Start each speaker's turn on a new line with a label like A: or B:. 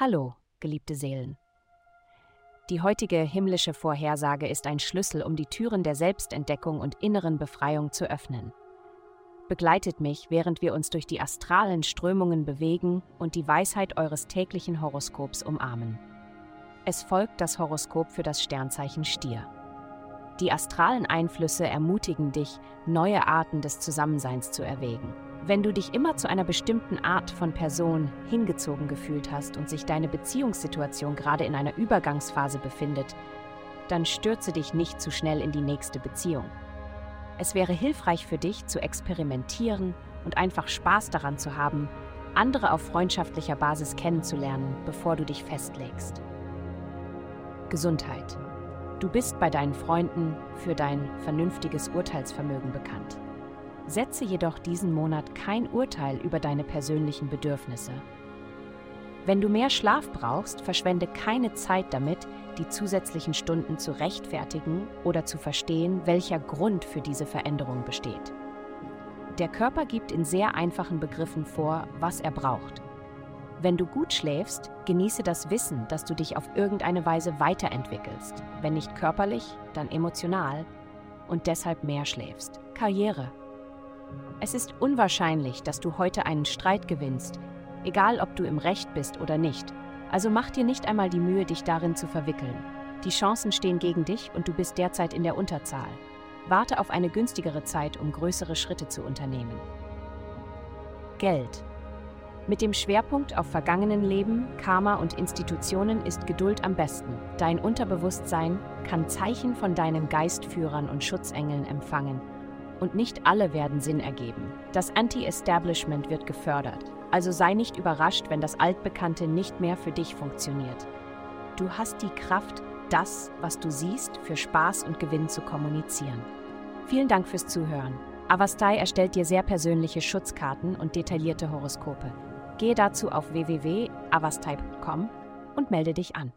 A: Hallo, geliebte Seelen. Die heutige himmlische Vorhersage ist ein Schlüssel, um die Türen der Selbstentdeckung und inneren Befreiung zu öffnen. Begleitet mich, während wir uns durch die astralen Strömungen bewegen und die Weisheit eures täglichen Horoskops umarmen. Es folgt das Horoskop für das Sternzeichen Stier. Die astralen Einflüsse ermutigen dich, neue Arten des Zusammenseins zu erwägen. Wenn du dich immer zu einer bestimmten Art von Person hingezogen gefühlt hast und sich deine Beziehungssituation gerade in einer Übergangsphase befindet, dann stürze dich nicht zu schnell in die nächste Beziehung. Es wäre hilfreich für dich zu experimentieren und einfach Spaß daran zu haben, andere auf freundschaftlicher Basis kennenzulernen, bevor du dich festlegst. Gesundheit. Du bist bei deinen Freunden für dein vernünftiges Urteilsvermögen bekannt. Setze jedoch diesen Monat kein Urteil über deine persönlichen Bedürfnisse. Wenn du mehr Schlaf brauchst, verschwende keine Zeit damit, die zusätzlichen Stunden zu rechtfertigen oder zu verstehen, welcher Grund für diese Veränderung besteht. Der Körper gibt in sehr einfachen Begriffen vor, was er braucht. Wenn du gut schläfst, genieße das Wissen, dass du dich auf irgendeine Weise weiterentwickelst, wenn nicht körperlich, dann emotional und deshalb mehr schläfst. Karriere. Es ist unwahrscheinlich, dass du heute einen Streit gewinnst, egal ob du im Recht bist oder nicht, also mach dir nicht einmal die Mühe, dich darin zu verwickeln. Die Chancen stehen gegen dich und du bist derzeit in der Unterzahl. Warte auf eine günstigere Zeit, um größere Schritte zu unternehmen. Geld. Mit dem Schwerpunkt auf vergangenen Leben, Karma und Institutionen ist Geduld am besten. Dein Unterbewusstsein kann Zeichen von deinen Geistführern und Schutzengeln empfangen. Und nicht alle werden Sinn ergeben. Das Anti-Establishment wird gefördert. Also sei nicht überrascht, wenn das Altbekannte nicht mehr für dich funktioniert. Du hast die Kraft, das, was du siehst, für Spaß und Gewinn zu kommunizieren. Vielen Dank fürs Zuhören. Avastai erstellt dir sehr persönliche Schutzkarten und detaillierte Horoskope. Gehe dazu auf www.avastai.com und melde dich an.